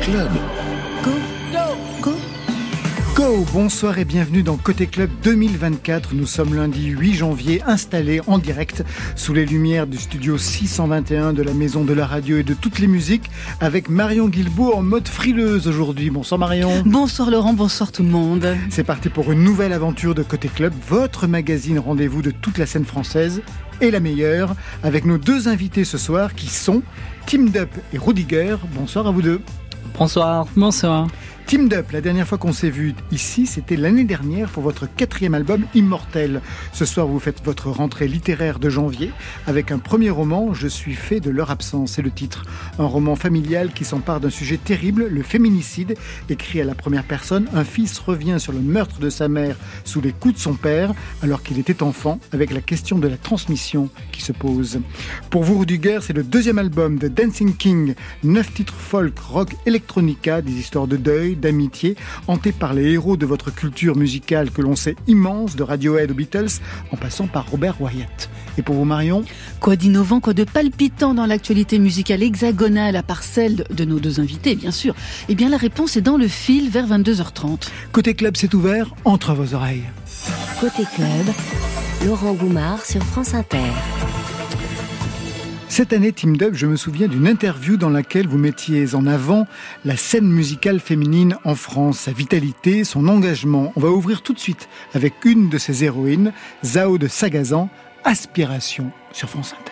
Club. Go. Go. Go. Bonsoir et bienvenue dans Côté Club 2024. Nous sommes lundi 8 janvier, installés en direct sous les lumières du studio 621 de la Maison de la Radio et de toutes les musiques avec Marion Guilbault en mode frileuse aujourd'hui. Bonsoir Marion. Bonsoir Laurent, bonsoir tout le monde. C'est parti pour une nouvelle aventure de Côté Club, votre magazine rendez-vous de toute la scène française et la meilleure, avec nos deux invités ce soir qui sont Team Dup et Rudiger. Bonsoir à vous deux. Bonsoir. Bonsoir. Team Up, la dernière fois qu'on s'est vu ici, c'était l'année dernière pour votre quatrième album Immortel. Ce soir, vous faites votre rentrée littéraire de janvier avec un premier roman, Je suis fait de leur absence, c'est le titre. Un roman familial qui s'empare d'un sujet terrible, le féminicide. Écrit à la première personne, un fils revient sur le meurtre de sa mère sous les coups de son père alors qu'il était enfant, avec la question de la transmission qui se pose. Pour vous, Rudiger, c'est le deuxième album de Dancing King, neuf titres folk, rock, electronica, des histoires de deuil d'amitié, hanté par les héros de votre culture musicale que l'on sait immense, de Radiohead aux Beatles, en passant par Robert Wyatt. Et pour vous, Marion? Quoi d'innovant, quoi de palpitant dans l'actualité musicale hexagonale, à part celle de nos deux invités, bien sûr Eh bien, la réponse est dans le fil vers 22h30. Côté club, c'est ouvert entre vos oreilles. Côté club, Laurent Goumard sur France Inter. Cette année, Team Dub, je me souviens d'une interview dans laquelle vous mettiez en avant la scène musicale féminine en France, sa vitalité, son engagement. On va ouvrir tout de suite avec une de ses héroïnes, Zao de Sagazan, Aspiration sur France Inter.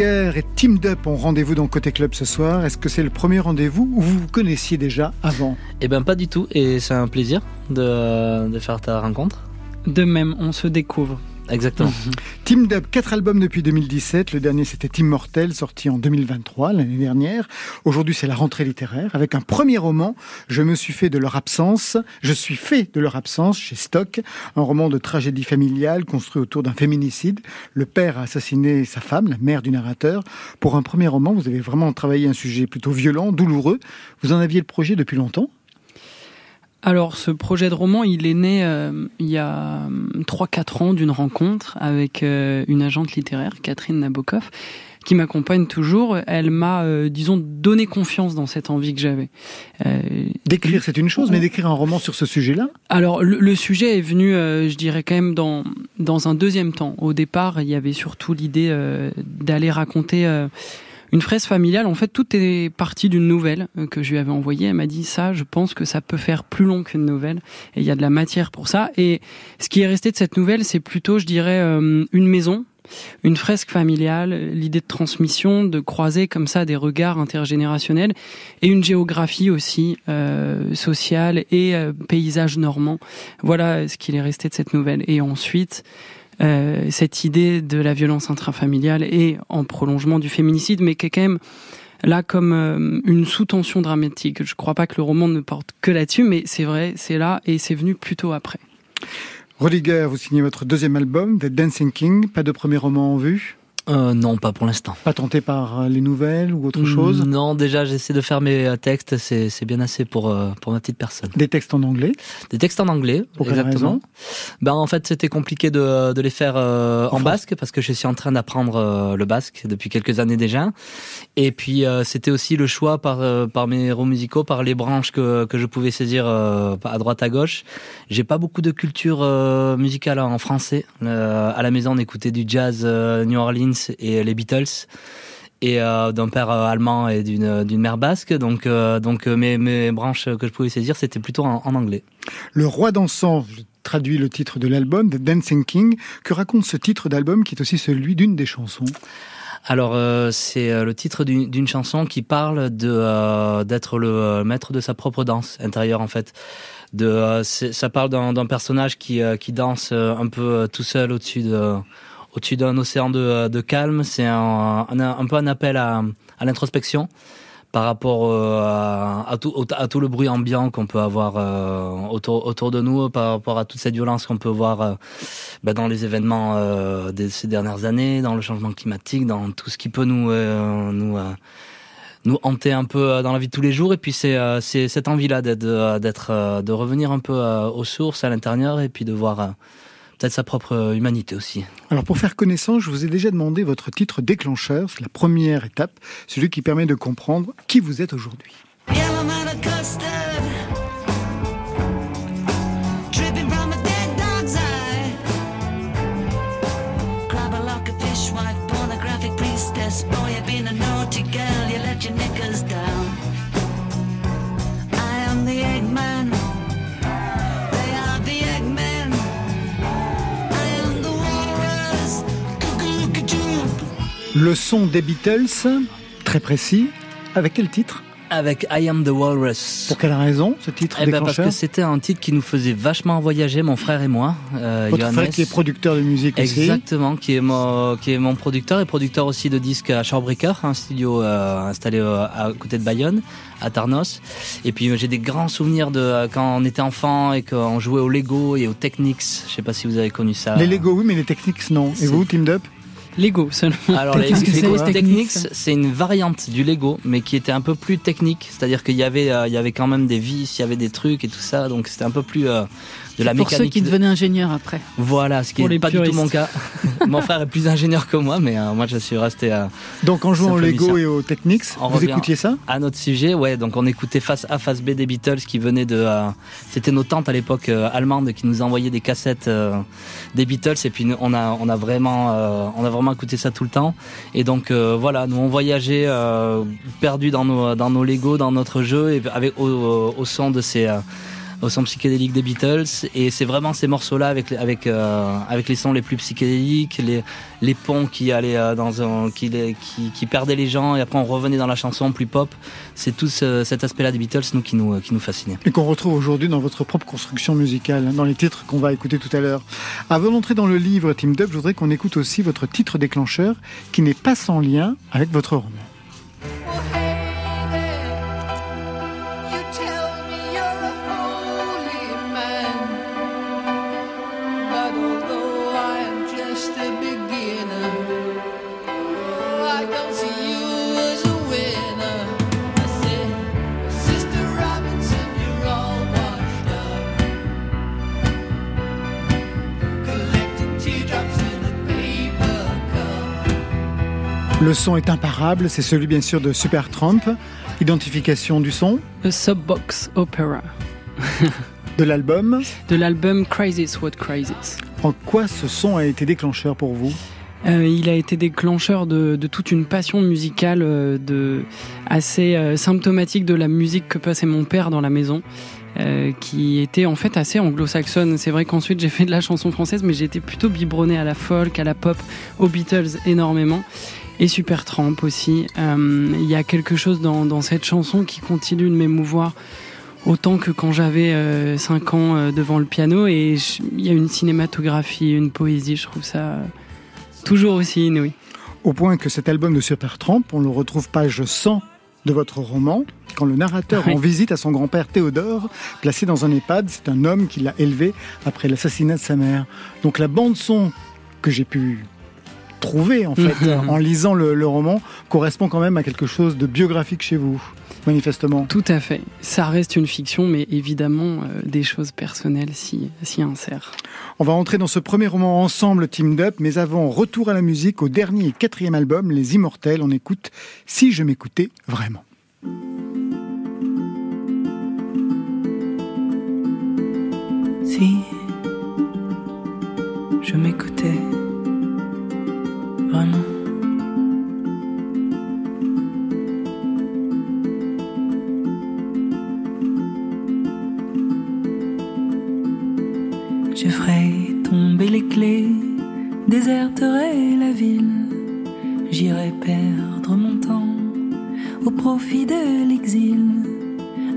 et Team Dup ont rendez-vous dans Côté Club ce soir. Est-ce que c'est le premier rendez-vous ou vous vous connaissiez déjà avant? Eh ben pas du tout, et c'est un plaisir de, de faire ta rencontre. De même, on se découvre. exactement. Team Dub, quatre albums depuis 2017. Le dernier, c'était Immortel, sorti en 2023, l'année dernière. Aujourd'hui, c'est la rentrée littéraire. Avec un premier roman, Je me suis fait de leur absence. Je suis fait de leur absence chez Stock. Un roman de tragédie familiale construit autour d'un féminicide. Le père a assassiné sa femme, la mère du narrateur. Pour un premier roman, vous avez vraiment travaillé un sujet plutôt violent, douloureux. Vous en aviez le projet depuis longtemps? Alors, ce projet de roman, il est né euh, il y a 3-4 ans d'une rencontre avec euh, une agente littéraire, Catherine Nabokov, qui m'accompagne toujours. Elle m'a, euh, disons, donné confiance dans cette envie que j'avais. d'écrire, c'est une chose, mais d'écrire un roman sur ce sujet-là? Alors, le, le, sujet est venu, je dirais, quand même dans, dans un deuxième temps. Au départ, il y avait surtout l'idée d'aller raconter une fraise familiale, en fait, tout est parti d'une nouvelle euh, que je lui avais envoyée. Elle m'a dit ça, je pense que ça peut faire plus long qu'une nouvelle. Et il y a de la matière pour ça. Et ce qui est resté de cette nouvelle, c'est plutôt, je dirais, euh, une maison, une fresque familiale, l'idée de transmission, de croiser comme ça des regards intergénérationnels et une géographie aussi euh, sociale et euh, paysage normand. Voilà ce qu'il est resté de cette nouvelle. Et ensuite, euh, cette idée de la violence intrafamiliale et en prolongement du féminicide, mais qui est quand même là comme euh, une sous-tension dramatique. Je ne crois pas que le roman ne porte que là-dessus, mais c'est vrai, c'est là et c'est venu plutôt après. Rodiger, vous signez votre deuxième album, The Dancing King, pas de premier roman en vue? Euh, non, pas pour l'instant. Pas tenté par euh, les nouvelles ou autre chose? Non, déjà j'essaie de faire mes euh, textes, c'est, c'est bien assez pour, pour ma petite personne. Des textes en anglais? Des textes en anglais, pour exactement. ben, en fait c'était compliqué de, de les faire en basque parce que je suis en train d'apprendre le basque depuis quelques années déjà. Et puis c'était aussi le choix par, par mes héros musicaux, par les branches que, que je pouvais saisir à droite à gauche. J'ai pas beaucoup de culture musicale en français. à la maison on écoutait du jazz New Orleans et les Beatles et euh, d'un père euh, allemand et d'une d'une mère basque. Donc euh, donc mes, mes branches que je pouvais saisir c'était plutôt en, anglais. Le roi dansant. Je traduis le titre de l'album, The Dancing King. Que raconte ce titre d'album qui est aussi celui d'une des chansons? Alors c'est le titre d'une chanson qui parle de d'être le maître de sa propre danse intérieure en fait. De ça parle d'un personnage qui qui danse un peu tout seul au-dessus de au-dessus d'un océan de, euh, calme. C'est un, peu un appel à, l'introspection par rapport euh, à, tout, le bruit ambiant qu'on peut avoir euh, autour, de nous, par rapport à toute cette violence qu'on peut voir bah, dans les événements de ces dernières années, dans le changement climatique, dans tout ce qui peut nous nous hanter un peu dans la vie de tous les jours. Et puis c'est cette envie-là d'être de revenir un peu aux sources, à l'intérieur, et puis de voir peut-être sa propre euh, humanité aussi. Alors pour faire connaissance, je vous ai déjà demandé votre titre déclencheur, c'est la première étape, celui qui permet de comprendre qui vous êtes aujourd'hui. Le son des Beatles, très précis. Avec quel titre avec I Am the Walrus. Pour quelle raison ce titre eh ben Parce que c'était un titre qui nous faisait vachement voyager, mon frère et moi. Euh, Votre frère qui est producteur de musique aussi. Exactement, qui est, mon, qui est mon producteur et producteur aussi de disques à Shorebreaker, un studio euh, installé euh, à côté de Bayonne, à Tarnos. Et puis j'ai des grands souvenirs de euh, quand on était enfant et qu'on jouait au Lego et aux Technics. Je sais pas si vous avez connu ça. Les Lego, oui, mais les Technics, non. Et vous, Team Up Lego seulement. Alors les Lego Technics, c'est une variante du Lego, mais qui était un peu plus technique. C'est-à-dire qu'il y avait, euh, il y avait quand même des vis, il y avait des trucs et tout ça, donc c'était un peu plus euh, de la pour ceux qui devenaient ingénieurs après. Voilà, ce qui n'est pas du tout mon cas. mon frère est plus ingénieur que moi, mais euh, moi je suis resté à. Donc en jouant au Lego et aux Technics, vous écoutiez ça? À notre sujet, ouais. Donc on écoutait face A, face B des Beatles qui venaient de. Euh, c'était nos tantes à l'époque euh, allemandes qui nous envoyaient des cassettes des Beatles et puis on a on a vraiment on a vraiment écouté ça tout le temps. Et donc voilà, nous on voyageait perdus dans nos dans nos Lego, dans notre jeu et avec au, au son de ces au son psychédélique des Beatles. Et c'est vraiment ces morceaux-là avec, avec, euh, avec les sons les plus psychédéliques, les, les ponts qui allaient euh, dans un, qui, qui, qui, perdaient les gens et après on revenait dans la chanson plus pop. C'est tout cet aspect-là des Beatles nous, qui, nous, qui nous fascinait. Et qu'on retrouve aujourd'hui dans votre propre construction musicale, dans les titres qu'on va écouter tout à l'heure. Avant d'entrer dans le livre Team Dub, je voudrais qu'on écoute aussi votre titre déclencheur qui n'est pas sans lien avec votre roman. Le son est imparable, c'est celui bien sûr de Supertramp. Identification du son A Subbox Opera. de l'album De l'album Crisis What Crisis. En quoi ce son a été déclencheur pour vous? Euh, il a été déclencheur de, de, toute une passion musicale euh, de, assez euh, symptomatique de la musique que passait mon père dans la maison. Qui était en fait assez anglo-saxonne. C'est vrai qu'ensuite j'ai fait de la chanson française, mais j'ai été plutôt biberonné à la folk, à la pop, aux Beatles énormément et Super Tramp aussi. Euh, il y a quelque chose dans, dans, cette chanson qui continue de m'émouvoir autant que quand j'avais 5 euh, ans euh, devant le piano et il y a une cinématographie, une poésie, je trouve ça toujours aussi inouï. Au point que cet album de Super Tramp, on le retrouve page 100 de votre roman, quand le narrateur rend visite à son grand-père Théodore, placé dans un EHPAD. C'est un homme qui l'a élevé après l'assassinat de sa mère. Donc la bande son que j'ai pu trouver en fait en lisant le, roman correspond quand même à quelque chose de biographique chez vous manifestement. Tout à fait. Ça reste une fiction, mais évidemment, euh, des choses personnelles s'y, si insèrent. On va entrer dans ce premier roman ensemble, Team Up, mais avant, retour à la musique, au dernier et quatrième album, Les Immortels. On écoute Si je m'écoutais vraiment. Si je m'écoutais vraiment. Je ferai tomber les clés, déserterai la ville, j'irai perdre mon temps au profit de l'exil.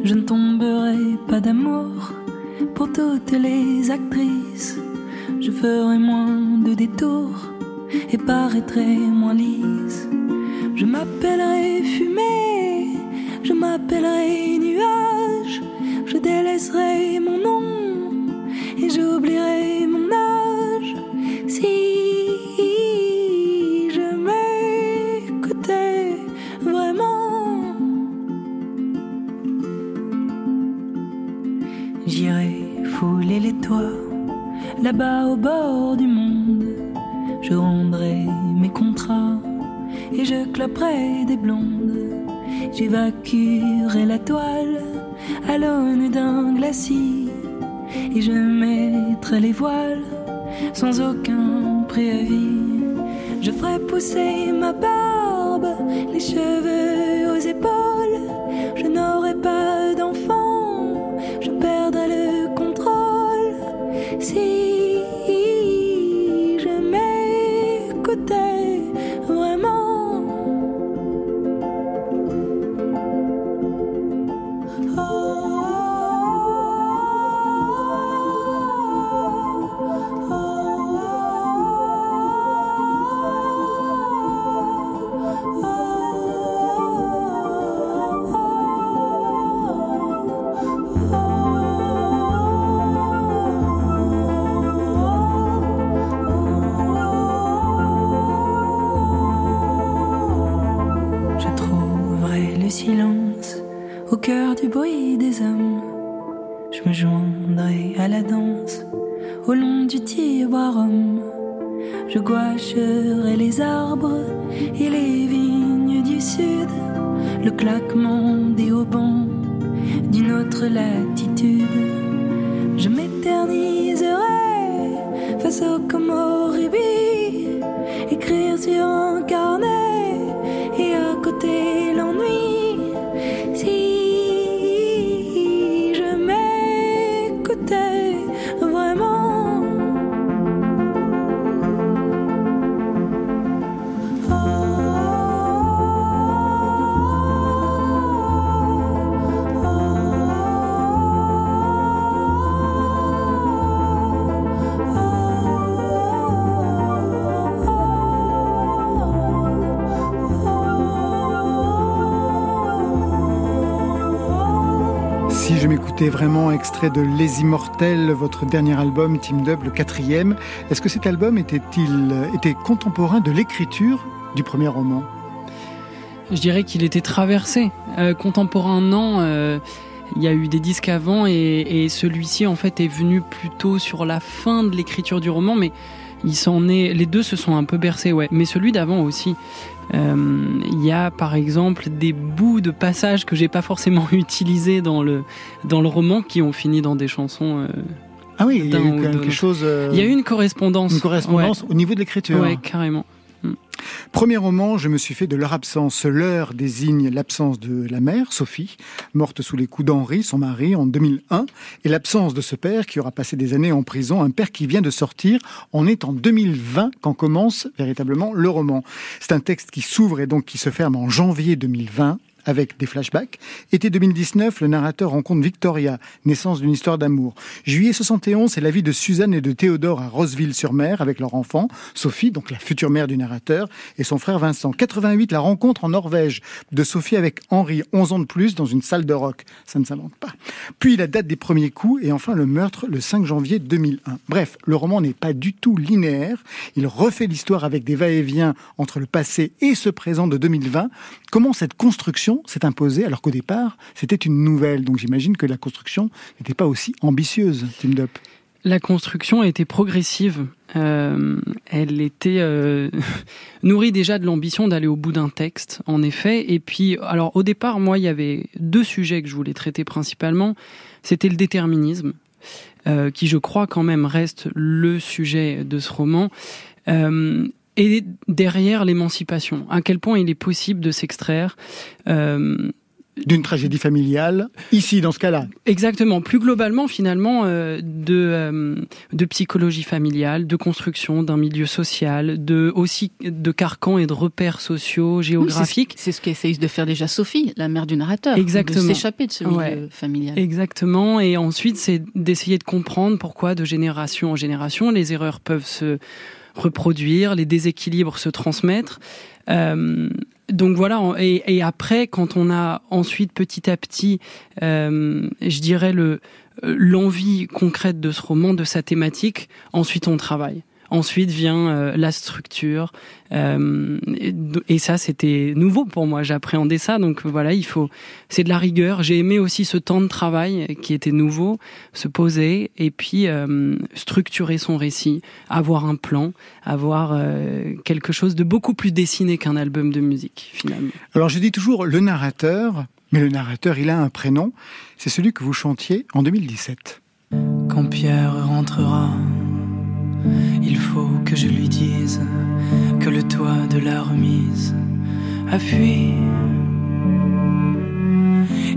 Je ne tomberai pas d'amour pour toutes les actrices, je ferai moins de détours et paraîtrait moins lisse. Je m'appellerai fumée, je m'appellerai nuage, je délaisserai mon nom et j'oublierai mon âge. Si je m'écoutais vraiment, j'irai fouler les toits là-bas au bord du je rendrai mes contrats et je cloperai des blondes. J'évacuerai la toile à l'aune d'un glacis et je mettrai les voiles sans aucun préavis. Je ferai pousser ma barbe, les cheveux aux épaules. Je n'aurai pas au cœur du bruit des hommes. Je me joindrai à la danse au long du Tibarum. Je gouacherai les arbres et les vignes du sud, le claquement des haubans d'une autre latitude. Je m'éterniserai face au Komoribi, écrire sur un carnet Vraiment extrait de Les Immortels, votre dernier album, Team Dub, le quatrième, est-ce que cet album était-il était contemporain de l'écriture du premier roman? Je dirais qu'il était traversé. Euh, contemporain, non. euh, il y a eu des disques avant et, et celui-ci en fait est venu plutôt sur la fin de l'écriture du roman, mais il s'en est. Les deux se sont un peu bercés, ouais. Mais celui d'avant aussi. Euh, Il y a par exemple des bouts de passages que j'ai pas forcément utilisés dans le dans le roman qui ont fini dans des chansons. euh. Ah oui, il y a eu quelque chose. euh, Il y a eu une correspondance. une correspondance au niveau de l'écriture. Ouais, ouais, carrément. Premier roman, je me suis fait de leur absence. L'heure désigne l'absence de la mère, Sophie, morte sous les coups d'Henri, son mari, en 2001, et l'absence de ce père qui aura passé des années en prison, un père qui vient de sortir. On est en 2020 quand commence véritablement le roman. C'est un texte qui s'ouvre et donc qui se ferme en janvier 2020 avec des flashbacks. Été 2019, le narrateur rencontre Victoria, naissance d'une histoire d'amour. Juillet 71, c'est la vie de Suzanne et de Théodore à Roseville-sur-Mer avec leur enfant, Sophie, donc la future mère du narrateur, et son frère Vincent. 88, la rencontre en Norvège de Sophie avec Henri, 11 ans de plus, dans une salle de rock. Ça ne s'invente pas. Puis la date des premiers coups et enfin le meurtre le 5 janvier 2001. Bref, le roman n'est pas du tout linéaire. Il refait l'histoire avec des va-et-vient entre le passé et ce présent de 2020. Comment cette construction s'est imposée alors qu'au départ, c'était une nouvelle. Donc j'imagine que la construction n'était pas aussi ambitieuse, Tim Dup. La construction a été progressive. Euh, elle était euh, nourrie déjà de l'ambition d'aller au bout d'un texte, en effet. Et puis, alors au départ, moi, il y avait deux sujets que je voulais traiter principalement. C'était le déterminisme, euh, qui je crois quand même reste le sujet de ce roman. Et derrière l'émancipation, à quel point il est possible de s'extraire euh, D'une tragédie familiale, ici dans ce cas-là. Exactement. Plus globalement, finalement, euh, de, euh, de psychologie familiale, de construction d'un milieu social, de aussi de carcans et de repères sociaux, Oui, c'est- géographiques. C'est ce qu'essaye de faire déjà Sophie, la mère du narrateur. Exactement. De s'échapper de ce milieu Ouais. familial. Exactement. Et ensuite, c'est d'essayer de comprendre pourquoi, de génération en génération, les erreurs peuvent se reproduire, les déséquilibres se transmettre. Euh, donc voilà, et après, quand on a ensuite petit à petit, euh, je dirais le euh, l'envie concrète de ce roman, de sa thématique, ensuite on travaille. Ensuite vient euh, la structure, euh, et, et ça c'était nouveau pour moi. J'appréhendais ça, donc voilà, il faut, c'est de la rigueur. J'ai aimé aussi ce temps de travail qui était nouveau, se poser et puis euh, structurer son récit, avoir un plan, avoir euh, quelque chose de beaucoup plus dessiné qu'un album de musique finalement. Alors je dis toujours le narrateur, mais le narrateur, il a un prénom. C'est celui que vous chantiez en 2017. Quand Pierre rentrera, il faut que je lui dise que le toit de la remise a fui.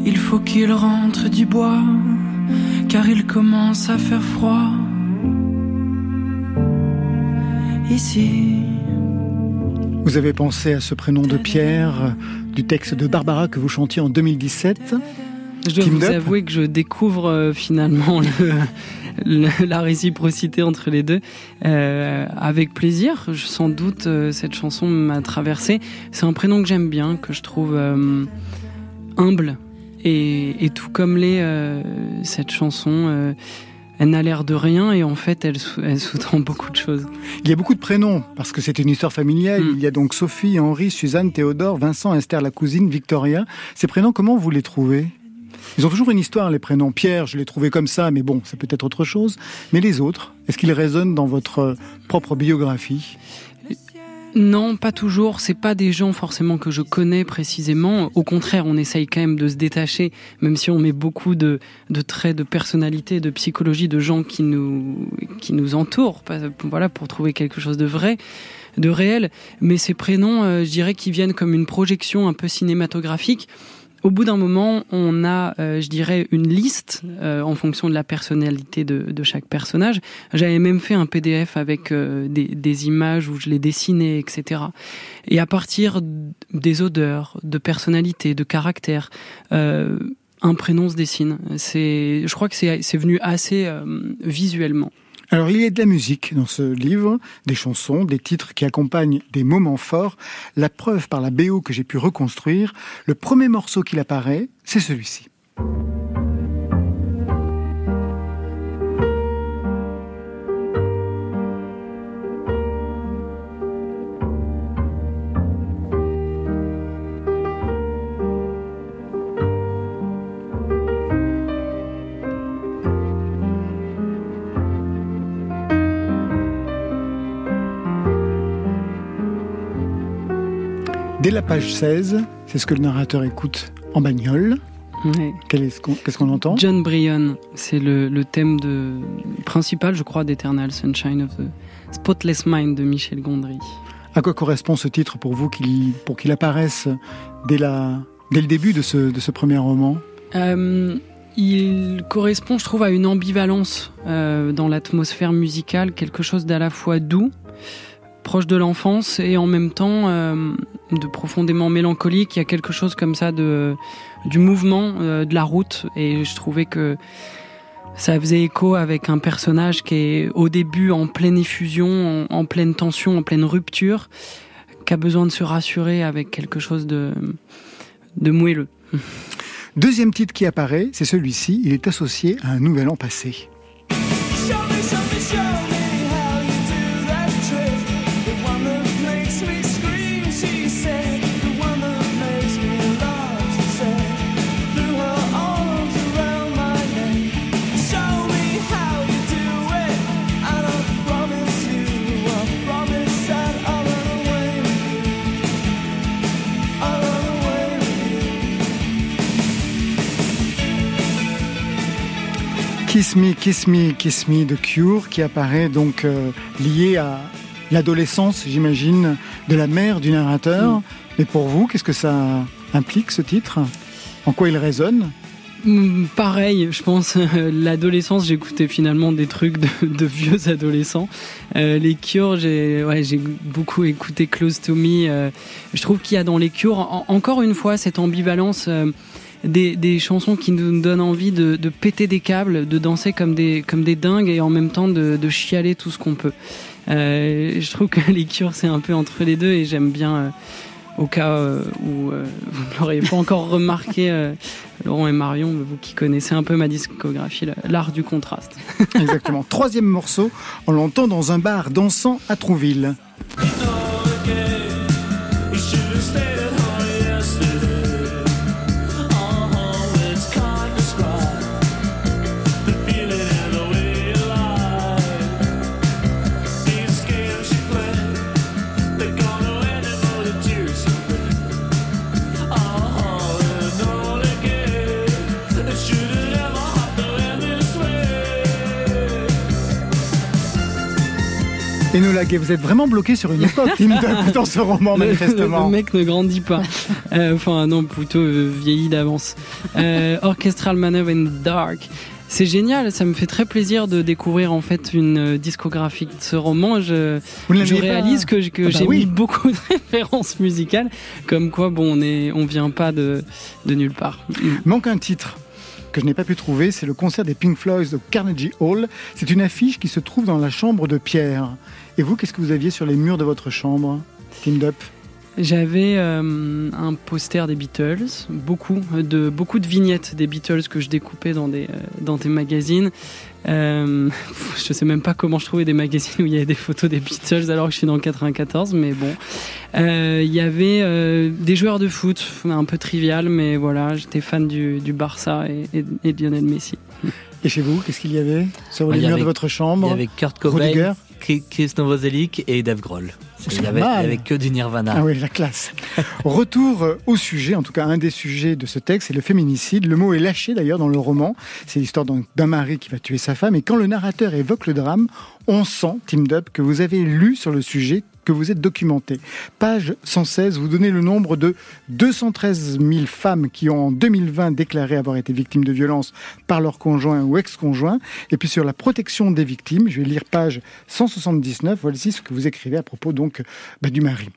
Il faut qu'il rentre du bois, car il commence à faire froid. Ici. Vous avez pensé à ce prénom de Pierre du texte de Barbara que vous chantiez en 2017. Je dois vous Up avouer que je découvre euh, finalement le- le- la réciprocité entre les deux euh, avec plaisir. Sans doute euh, cette chanson m'a traversé. C'est un prénom que j'aime bien, que je trouve euh, humble et, et tout comme l'est euh, cette chanson. elle n'a l'air de rien et en fait elle, sous- elle sous-tend beaucoup de choses. Il y a beaucoup de prénoms parce que c'est une histoire familiale. Mm. Il y a donc Sophie, Henri, Suzanne, Théodore, Vincent, Esther, la cousine, Victoria. Ces prénoms, comment vous les trouvez? Ils ont toujours une histoire, les prénoms. Pierre, je l'ai trouvé comme ça, mais bon, c'est peut-être autre chose. Mais les autres, est-ce qu'ils résonnent dans votre euh, propre biographie? Non, pas toujours. C'est pas des gens forcément que je connais précisément. Au contraire, on essaye quand même de se détacher, même si on met beaucoup de, de traits de personnalité, de psychologie de gens qui nous qui nous entourent. Voilà, pour trouver quelque chose de vrai, de réel. Mais ces prénoms, euh, je dirais, qu'ils viennent comme une projection un peu cinématographique. Au bout d'un moment, on a, euh, je dirais, une liste euh, en fonction de la personnalité de, chaque personnage. J'avais même fait un PDF avec euh, des, images où je les dessinais, etc. Et à partir des odeurs, de personnalité, de caractère, euh, un prénom se dessine. Je crois que c'est, venu assez visuellement. Alors, il y a de la musique dans ce livre, des chansons, des titres qui accompagnent des moments forts. La preuve par la BO que j'ai pu reconstruire, le premier morceau qu'il apparaît, c'est celui-ci. Dès la page 16, c'est ce que le narrateur écoute en bagnole. Ouais. Qu'on- Qu'est-ce qu'on entend? John Bryan, c'est le, le thème de, principal, je crois, d'Eternal Sunshine of the Spotless Mind de Michel Gondry. À quoi correspond ce titre pour vous qu'il- pour qu'il apparaisse dès, la, dès le début de ce, de ce premier roman? Euh, il correspond, je trouve, à une ambivalence euh, dans l'atmosphère musicale, quelque chose d'à la fois doux, proche de l'enfance, et en même temps euh, de profondément mélancolique. Il y a quelque chose comme ça de, du mouvement euh, de la route, et je trouvais que ça faisait écho avec un personnage qui est au début en pleine effusion, en, en pleine tension, en pleine rupture, qui a besoin de se rassurer avec quelque chose de, de moelleux. Deuxième titre qui apparaît, c'est celui-ci. Il est associé à un nouvel an passé. Kiss Me, Kiss Me, Kiss Me de Cure, qui apparaît donc euh, lié à l'adolescence, j'imagine, de la mère du narrateur. Mais pour vous, qu'est-ce que ça implique ce titre? En quoi il résonne? Mm, Pareil, je pense, euh, l'adolescence, j'écoutais finalement des trucs de, de vieux adolescents. Euh, les Cures, j'ai ouais, beaucoup écouté Close to Me. je trouve qu'il y a dans les Cures, en- encore une fois, cette ambivalence des, des chansons qui nous donnent envie de, de péter des câbles, de danser comme des, comme des dingues et en même temps de, de chialer tout ce qu'on peut. Euh, je trouve que les Cures, c'est un peu entre les deux et j'aime bien... euh, au cas euh, où euh, vous ne l'auriez pas encore remarqué, euh, Laurent et Marion, vous qui connaissez un peu ma discographie, la- l'art du contraste. Exactement. Troisième morceau, on l'entend dans un bar dansant à Trouville. Gay, vous êtes vraiment bloqué sur une époque, dans ce roman, Le- manifestement. Le, mec ne grandit pas. Euh, enfin, non, plutôt euh, vieilli d'avance. Euh, Orchestral Maneuver in the Dark. C'est génial, ça me fait très plaisir de découvrir en fait une euh, discographie de ce roman. Je, pas réalise que, Ah bah j'ai oui. mis beaucoup de références musicales, comme quoi bon, on est, on vient pas de, de nulle part. Manque un titre que je n'ai pas pu trouver, c'est le concert des Pink Floyd au Carnegie Hall. C'est une affiche qui se trouve dans la chambre de Pierre. Et vous, qu'est-ce que vous aviez sur les murs de votre chambre, Tim Dup J'avais euh, un poster des Beatles, beaucoup de beaucoup de vignettes des Beatles que je découpais dans des euh, dans des magazines. Euh, je sais même pas comment je trouvais des magazines où il y avait des photos des Beatles alors que je suis dans le 94, mais bon. Euh, Il y avait euh, des joueurs de foot, un peu trivial, mais voilà, j'étais fan du, du Barça et, et, et de Lionel Messi. Et chez vous, qu'est-ce qu'il y avait sur Ouais, les il murs de votre Il chambre y avait Kurt Cobain, Chris Novoselic et Dave Grohl. Il y pas avait, que du Nirvana. Ah oui, la classe. Retour euh, au sujet, en tout cas un des sujets de ce texte, c'est le féminicide. Le mot est lâché d'ailleurs dans le roman. C'est l'histoire d'un mari qui va tuer sa femme. Et quand le narrateur évoque le drame, on sent, Tim Dup, que vous avez lu sur le sujet, que vous êtes documenté. Page 116, vous donnez le nombre de 213 000 femmes qui ont en 2020 déclaré avoir été victimes de violences par leur conjoint ou ex-conjoint. Et puis sur la protection des victimes, je vais lire page 179, voici ce que vous écrivez à propos donc bah, du mari.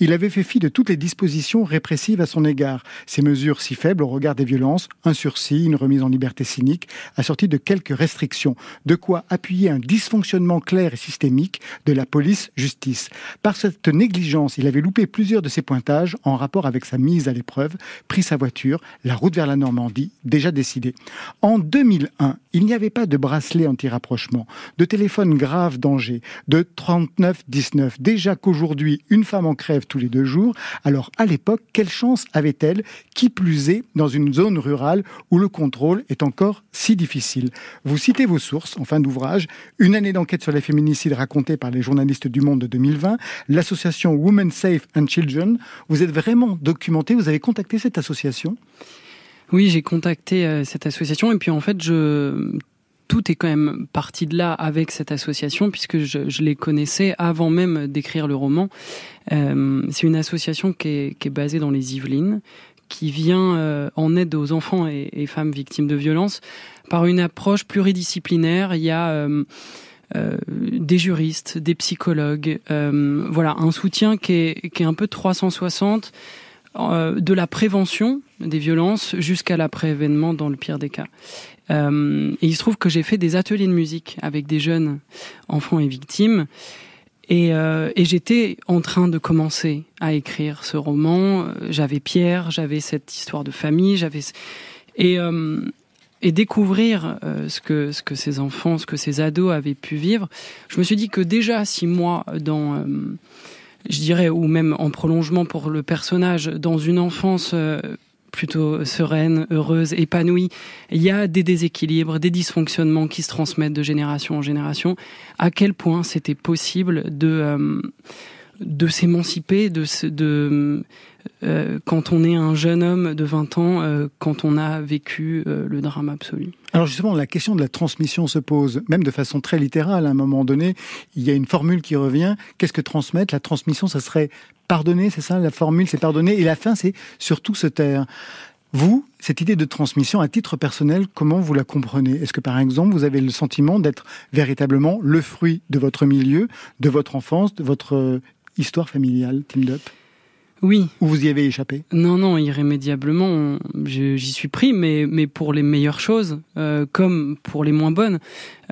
Il avait fait fi de toutes les dispositions répressives à son égard. Ces mesures si faibles au regard des violences, un sursis, une remise en liberté cynique, assorties de quelques restrictions. De quoi appuyer un dysfonctionnement clair et systémique de la police-justice. Par cette négligence, il avait loupé plusieurs de ses pointages en rapport avec sa mise à l'épreuve, pris sa voiture, la route vers la Normandie, déjà décidée. En 2001, il n'y avait pas de bracelet anti-rapprochement, de téléphone grave danger, de 3919. Déjà qu'aujourd'hui, une femme en crève tous les deux jours, alors à l'époque, quelle chance avait-elle, qui plus est, dans une zone rurale où le contrôle est encore si difficile? Vous citez vos sources en fin d'ouvrage, une année d'enquête sur les féminicides racontée par les journalistes du Monde de 2020, l'association Women Safe and Children. Vous êtes vraiment documenté, vous avez contacté cette association? Oui, j'ai contacté euh, cette association et puis en fait, tout est quand même parti de là avec cette association puisque je, les connaissais avant même d'écrire le roman. Euh, c'est une association qui est, basée dans les Yvelines, qui vient euh, en aide aux enfants et, femmes victimes de violences par une approche pluridisciplinaire. Il y a euh, des juristes, des psychologues, euh, voilà, un soutien qui est, qui est un peu 360 euh, de la prévention des violences jusqu'à l'après-événement dans le pire des cas. Et il se trouve que j'ai fait des ateliers de musique avec des jeunes enfants et victimes. Et, j'étais en train de commencer à écrire ce roman. J'avais Pierre, j'avais cette histoire de famille, j'avais et et découvrir euh, ce que ce que ces enfants, ce que ces ados avaient pu vivre. Je me suis dit que déjà si moi dans euh, je dirais ou même en prolongement pour le personnage dans une enfance euh, plutôt sereine, heureuse, épanouie. Il y a des déséquilibres, des dysfonctionnements qui se transmettent de génération en génération. À quel point c'était possible de de s'émanciper, de, de euh, quand on est un jeune homme de 20 ans, euh, quand on a vécu euh, le drame absolu. Alors justement, la question de la transmission se pose, même de façon très littérale. À un moment donné, il y a une formule qui revient. Qu'est-ce que transmettre? La transmission, ça serait pardonner, c'est ça? La formule, c'est pardonner. Et la fin, c'est surtout se taire. Vous, cette idée de transmission, à titre personnel, comment vous la comprenez? Est-ce que par exemple, vous avez le sentiment d'être véritablement le fruit de votre milieu, de votre enfance, de votre histoire familiale, Tim Dup Oui, Ou vous y avez échappé? Non, non, irrémédiablement, j'y suis pris, mais, mais pour les meilleures choses, euh, comme pour les moins bonnes.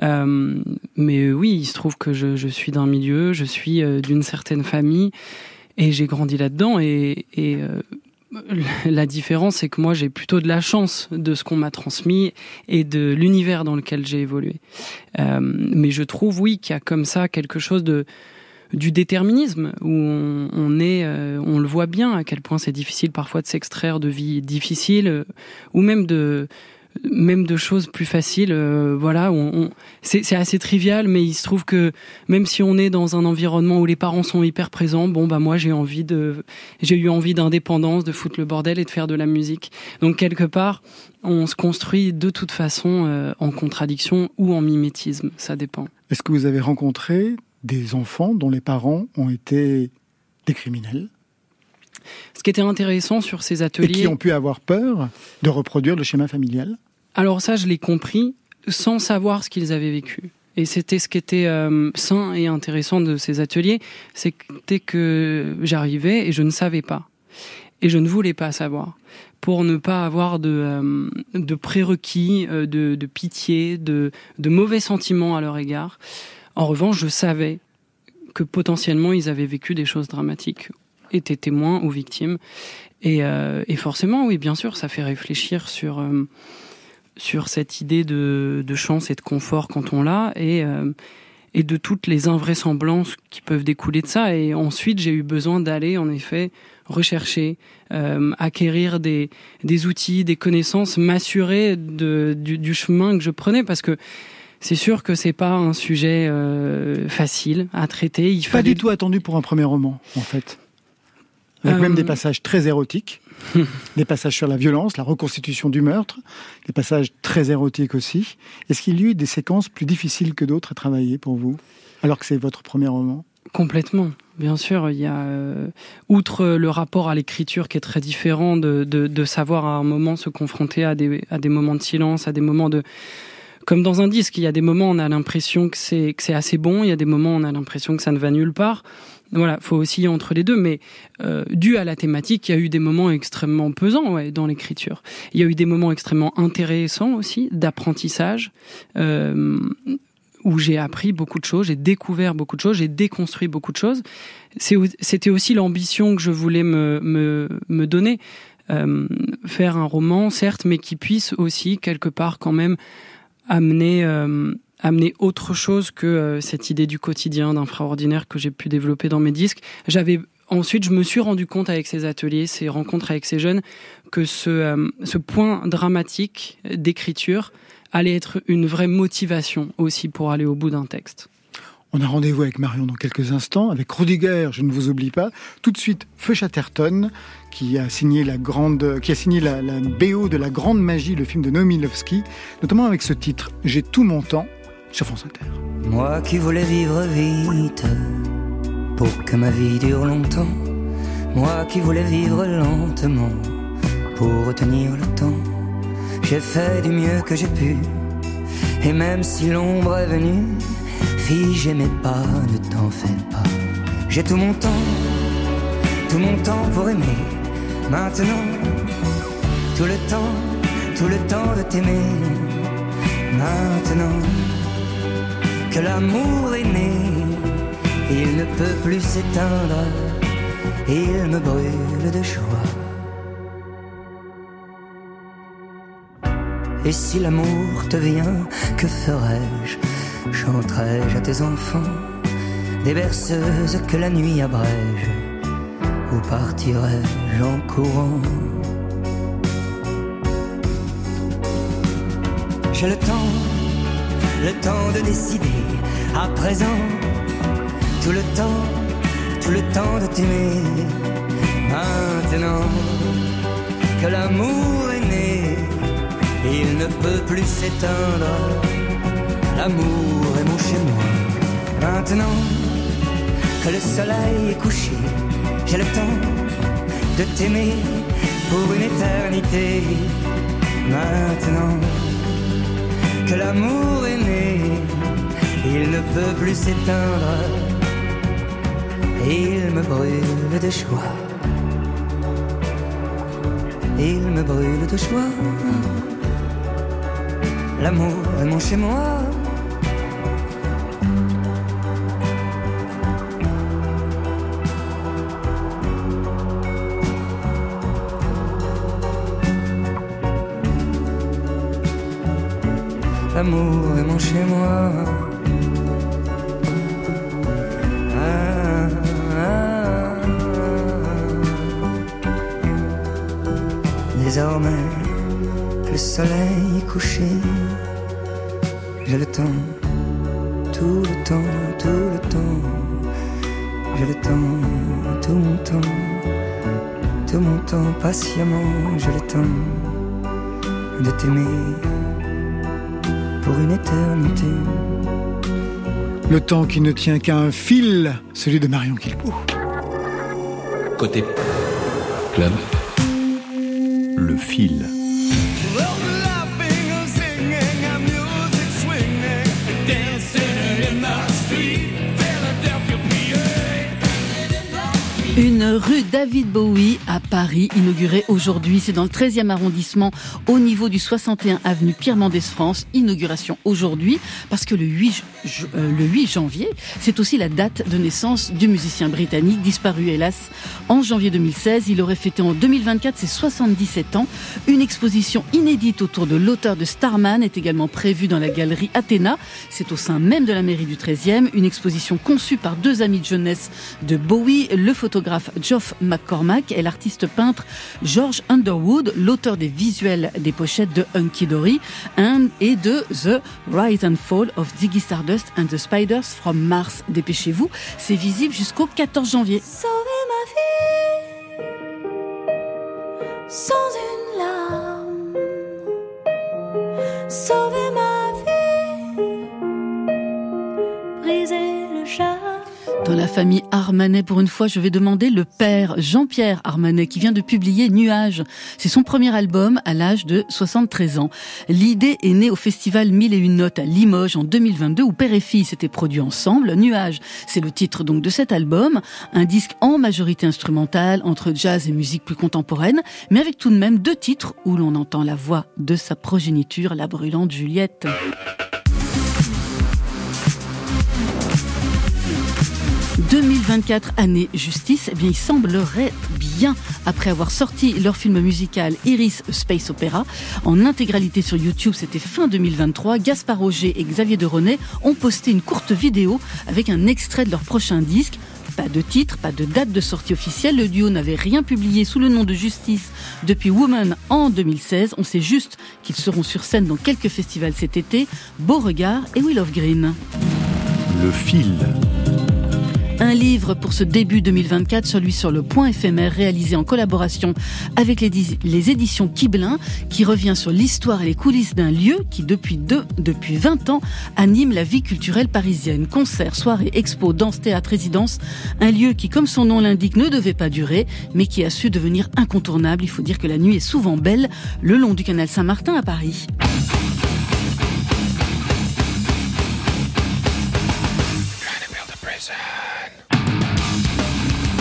Euh, mais oui, il se trouve que je, je suis d'un milieu, je suis euh, d'une certaine famille, et j'ai grandi là-dedans. Et, et la différence, c'est que moi, j'ai plutôt de la chance de ce qu'on m'a transmis et de l'univers dans lequel j'ai évolué. Mais je trouve, oui, qu'il y a comme ça quelque chose de du déterminisme où on, est, euh, on le voit bien à quel point c'est difficile parfois de s'extraire de vies difficiles euh, ou même de même de choses plus faciles. euh, voilà, on, c'est assez trivial, mais il se trouve que même si on est dans un environnement où les parents sont hyper présents, bon bah moi j'ai envie de, j'ai eu envie d'indépendance, de foutre le bordel et de faire de la musique. Donc quelque part, on se construit de toute façon en contradiction ou en mimétisme, ça dépend. Est-ce que vous avez rencontré des enfants dont les parents ont été des criminels Ce qui était intéressant sur ces et ateliers, qui ont pu avoir peur de reproduire le schéma familial alors ça je l'ai compris sans savoir ce qu'ils avaient vécu. Et c'était ce qui était euh, sain et intéressant de ces ateliers, c'était que j'arrivais et je ne savais pas. Et je ne voulais pas savoir. Pour ne pas avoir de, euh, de prérequis, euh, de, de pitié, de, de mauvais sentiments à leur égard. En revanche, je savais que potentiellement ils avaient vécu des choses dramatiques, étaient témoins ou victimes. Et, euh, et forcément, oui, bien sûr, ça fait réfléchir sur, euh, sur cette idée de, de chance et de confort quand on l'a, et, euh, et de toutes les invraisemblances qui peuvent découler de ça. Et ensuite, j'ai eu besoin d'aller, en effet, rechercher, euh, acquérir des, des outils, des connaissances, m'assurer de, du, du chemin que je prenais, parce que c'est sûr que c'est pas un sujet euh, facile à traiter. Il Pas fallait du tout attendu pour un premier roman, en fait. Avec Euh, même des passages très érotiques, des passages sur la violence, la reconstitution du meurtre, des passages très érotiques aussi. Est-ce qu'il y a eu des séquences plus difficiles que d'autres à travailler pour vous, alors que c'est votre premier roman? Complètement, bien sûr. Il y a, euh, outre le rapport à l'écriture qui est très différent, de, de, de savoir à un moment se confronter à des, à des moments de silence, à des moments de... Comme dans un disque, il y a des moments où on a l'impression que c'est assez bon, il y a des moments où on a l'impression que ça ne va nulle part. Voilà, faut osciller entre les deux, mais euh, dû à la thématique, il y a eu des moments extrêmement pesants ouais, dans l'écriture. Il y a eu des moments extrêmement intéressants aussi, d'apprentissage, euh, où j'ai appris beaucoup de choses, j'ai découvert beaucoup de choses, j'ai déconstruit beaucoup de choses. C'était aussi l'ambition que je voulais me, me, me donner. Euh, faire un roman, certes, mais qui puisse aussi, quelque part, quand même, amener, euh, amener autre chose que euh, cette idée du quotidien, d'infraordinaire que j'ai pu développer dans mes disques. J'avais ensuite, je me suis rendu compte avec ces ateliers, ces rencontres avec ces jeunes, que ce, euh, ce point dramatique d'écriture allait être une vraie motivation aussi pour aller au bout d'un texte. On a rendez-vous avec Marion dans quelques instants, avec Rudiger, je ne vous oublie pas. Tout de suite, Feu Chatterton, qui a signé la grande, qui a signé la, BO de La Grande Magie, le film de Noémie Lovski, notamment avec ce titre, J'ai tout mon temps, sur France Inter. Moi qui voulais vivre vite pour que ma vie dure longtemps. Moi qui voulais vivre lentement pour retenir le temps. J'ai fait du mieux que j'ai pu. Et même si l'ombre est venue, fille, j'aimais pas, ne t'en fais pas. J'ai tout mon temps, tout mon temps pour aimer. Maintenant, tout le temps, tout le temps de t'aimer. Maintenant que l'amour est né, il ne peut plus s'éteindre, il me brûle de joie. Et si l'amour te vient, que ferais-je Chanterai-je à tes enfants? Des berceuses que la nuit abrège Ou partirai-je en courant J'ai le temps, le temps de décider à présent, tout le temps, tout le temps de t'aimer. Maintenant que l'amour est né, il ne peut plus s'éteindre. L'amour est mon chez moi. Maintenant que le soleil est couché, j'ai le temps de t'aimer pour une éternité. Maintenant que l'amour est né, il ne peut plus s'éteindre. Il me brûle de joie. Il me brûle de joie. L'amour est mon chez moi. L'amour est mon chez moi. Ah. Désormais le soleil couché, j'ai le temps, tout le temps, tout le temps. J'ai le temps, tout mon temps, tout mon temps, patiemment, j'ai le temps de t'aimer Le temps qui ne tient qu'à un fil, celui de Marion Kilpo. Côté club, le fil. Rue David Bowie à Paris, inaugurée aujourd'hui. C'est dans le 13e arrondissement, au niveau du 61 avenue Pierre Mendès France. Inauguration aujourd'hui, parce que le 8, ju- euh, le 8 janvier, c'est aussi la date de naissance du musicien britannique, disparu hélas en janvier 2016. Il aurait fêté en 2024 ses 77 ans. Une exposition inédite autour de l'auteur de Starman est également prévue dans la galerie Athéna. C'est au sein même de la mairie du 13e. Une exposition conçue par deux amis de jeunesse de Bowie, le photographe Geoff McCormack et l'artiste peintre George Underwood, l'auteur des visuels des pochettes de Hunky Dory et de The Rise and Fall of Ziggy Stardust and the Spiders from Mars. Dépêchez-vous, c'est visible jusqu'au 14 janvier. Sauver ma sans une larme. Sauver ma. Dans la famille Armanet, pour une fois, je vais demander le père Jean-Pierre Armanet qui vient de publier Nuages. C'est son premier album à l'âge de 73 ans. L'idée est née au festival Mille et une notes à Limoges en 2022 où père et fille s'étaient produits ensemble. Nuages, c'est le titre donc de cet album. Un disque en majorité instrumentale entre jazz et musique plus contemporaine, mais avec tout de même deux titres où l'on entend la voix de sa progéniture, la brûlante Juliette. 2024 année justice, eh bien il semblerait bien après avoir sorti leur film musical Iris Space Opera en intégralité sur YouTube, c'était fin 2023. Gaspard Roger et Xavier de René ont posté une courte vidéo avec un extrait de leur prochain disque. Pas de titre, pas de date de sortie officielle. Le duo n'avait rien publié sous le nom de Justice depuis Woman en 2016. On sait juste qu'ils seront sur scène dans quelques festivals cet été. Beauregard et Will of Green. Le fil. Un livre pour ce début 2024, celui sur le point éphémère réalisé en collaboration avec les, éditions Kiblin, qui revient sur l'histoire et les coulisses d'un lieu qui, depuis, deux, depuis 20 ans, anime la vie culturelle parisienne. Concerts, soirées, expos, danse, théâtre, résidence. Un lieu qui, comme son nom l'indique, ne devait pas durer, mais qui a su devenir incontournable. Il faut dire que la nuit est souvent belle le long du canal Saint-Martin à Paris.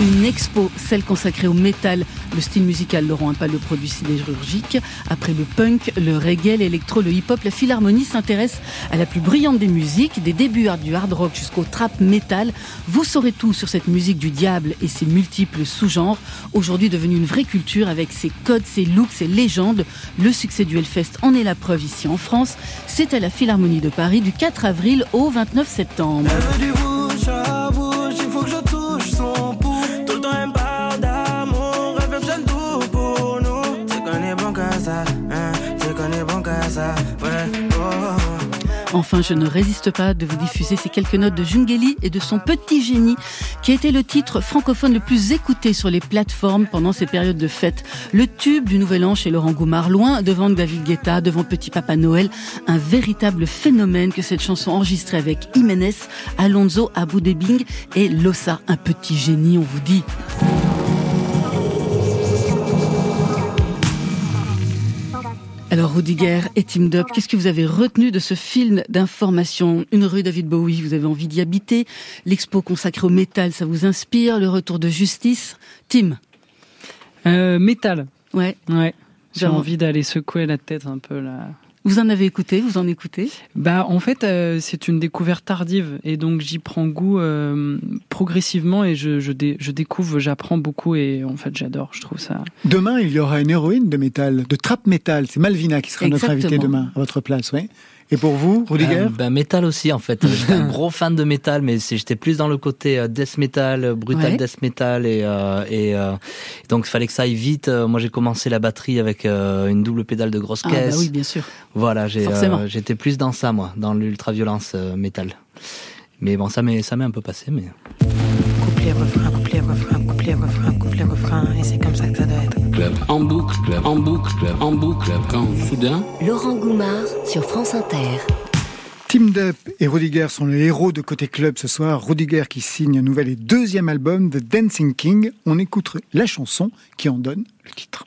Une expo, celle consacrée au métal, le style musical un pas le produit sidérurgique. Après le punk, le reggae, l'électro, le hip-hop, la philharmonie s'intéresse à la plus brillante des musiques, des débuts du hard rock jusqu'au trap metal. Vous saurez tout sur cette musique du diable et ses multiples sous-genres, aujourd'hui devenue une vraie culture avec ses codes, ses looks, ses légendes. Le succès du Hellfest en est la preuve ici en France. C'est à la Philharmonie de Paris du 4 avril au 29 septembre. Enfin, je ne résiste pas de vous diffuser ces quelques notes de Jungeli et de son petit génie, qui a été le titre francophone le plus écouté sur les plateformes pendant ces périodes de fête. Le tube du Nouvel An chez Laurent Goumard, loin devant David Guetta, devant Petit Papa Noël, un véritable phénomène que cette chanson enregistrée avec Jiménez, Alonso, Abu Debing et Lossa, un petit génie, on vous dit. Alors Rudiger et Tim Dup, qu'est-ce que vous avez retenu de ce film d'information? Une rue David Bowie, vous avez envie d'y habiter L'expo consacrée au métal, ça vous inspire? Le retour de justice? Tim? Euh, métal. Ouais. Ouais. J'ai envie d'aller secouer la tête un peu là. Vous en avez écouté Vous en écoutez? Bah en fait euh, c'est une découverte tardive et donc j'y prends goût euh, progressivement et je, je, dé- je découvre, j'apprends beaucoup et en fait j'adore, je trouve ça. Demain, il y aura une héroïne de métal, de trap métal. C'est Malvina qui sera notre invitée demain à votre place, ouais. Et pour vous, Rudiger Euh, ben, métal aussi en fait. J'étais un gros fan de métal, mais j'étais plus dans le côté euh, death metal, euh, brutal Ouais. death metal, et, euh, et euh, donc il fallait que ça aille vite. Moi j'ai commencé la batterie avec euh, une double pédale de grosse Ah caisse. bah oui, bien sûr. Voilà, euh, j'étais plus dans ça moi, dans l'ultra violence métal. Mais bon, ça m'est, ça m'est un peu passé, mais. Couplet, refrain, couplet, refrain, couplet, refrain, couplet, refrain, et c'est comme ça que ça doit être. Club en boucle, club en boucle, club en boucle, quand soudain. Laurent Goumard sur France Inter. Tim Dup et Rudiger sont les héros de Côté Club ce soir. Rudiger qui signe un nouvel et deuxième album, The Dancing King. On écoute la chanson qui en donne le titre.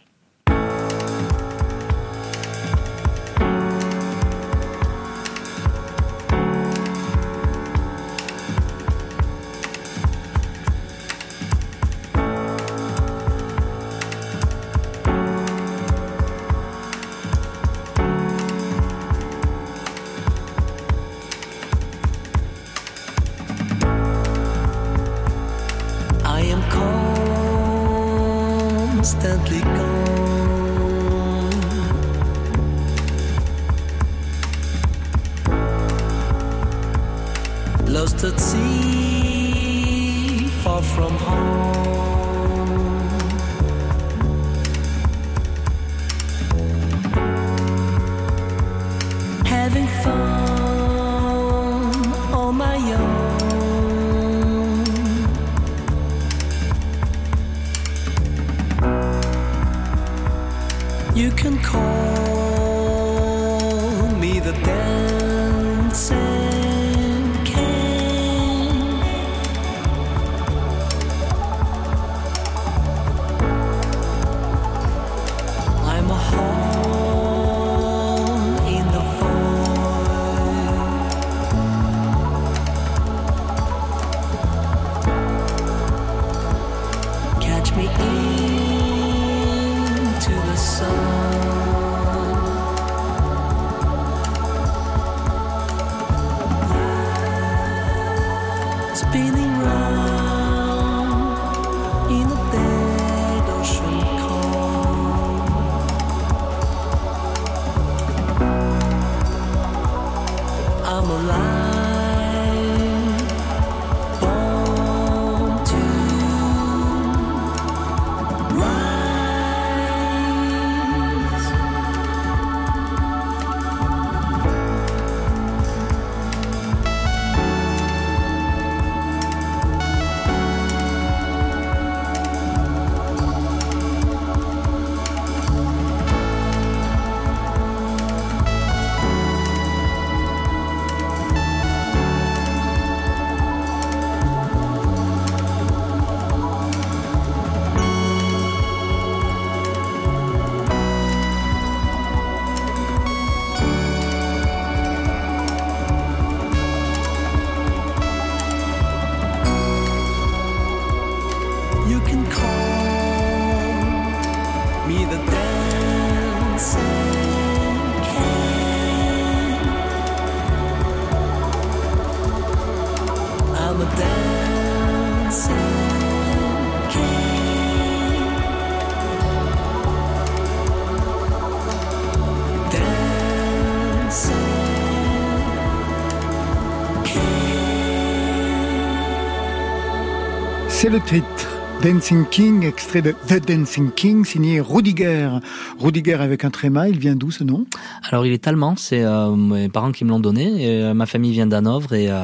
C'est le titre. Dancing King, extrait de The Dancing King, signé Rudiger. Rudiger avec un tréma, il vient d'où ce nom? Alors il est allemand, c'est euh, mes parents qui me l'ont donné. Et, euh, ma famille vient d'Hanovre et, euh,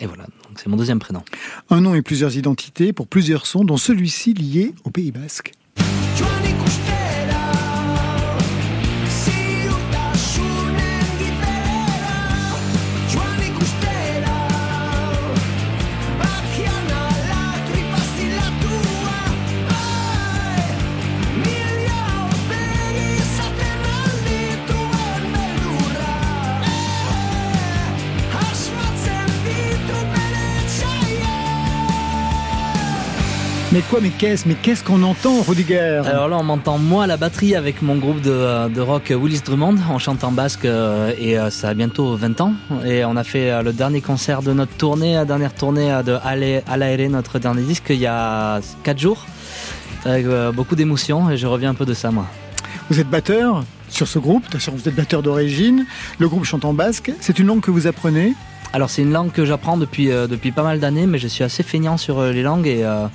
et voilà, donc c'est mon deuxième prénom. Un nom et plusieurs identités pour plusieurs sons, dont celui-ci lié au Pays Basque. Mais quoi, mais qu'est-ce, mais qu'est-ce qu'on entend, Rudiger? Alors là, on m'entend moi à la batterie avec mon groupe de, de rock Willis Drummond. On chante en basque euh, et euh, ça a bientôt 20 ans. Et on a fait euh, le dernier concert de notre tournée, la dernière tournée de Alaere, notre dernier disque, il y a 4 jours. Avec beaucoup d'émotions et je reviens un peu de ça, moi. Vous êtes batteur sur ce groupe, vous êtes batteur d'origine. Le groupe chante en basque. C'est une langue que vous apprenez? Alors c'est une langue que j'apprends depuis, euh, depuis pas mal d'années, mais je suis assez feignant sur euh, les langues et, euh,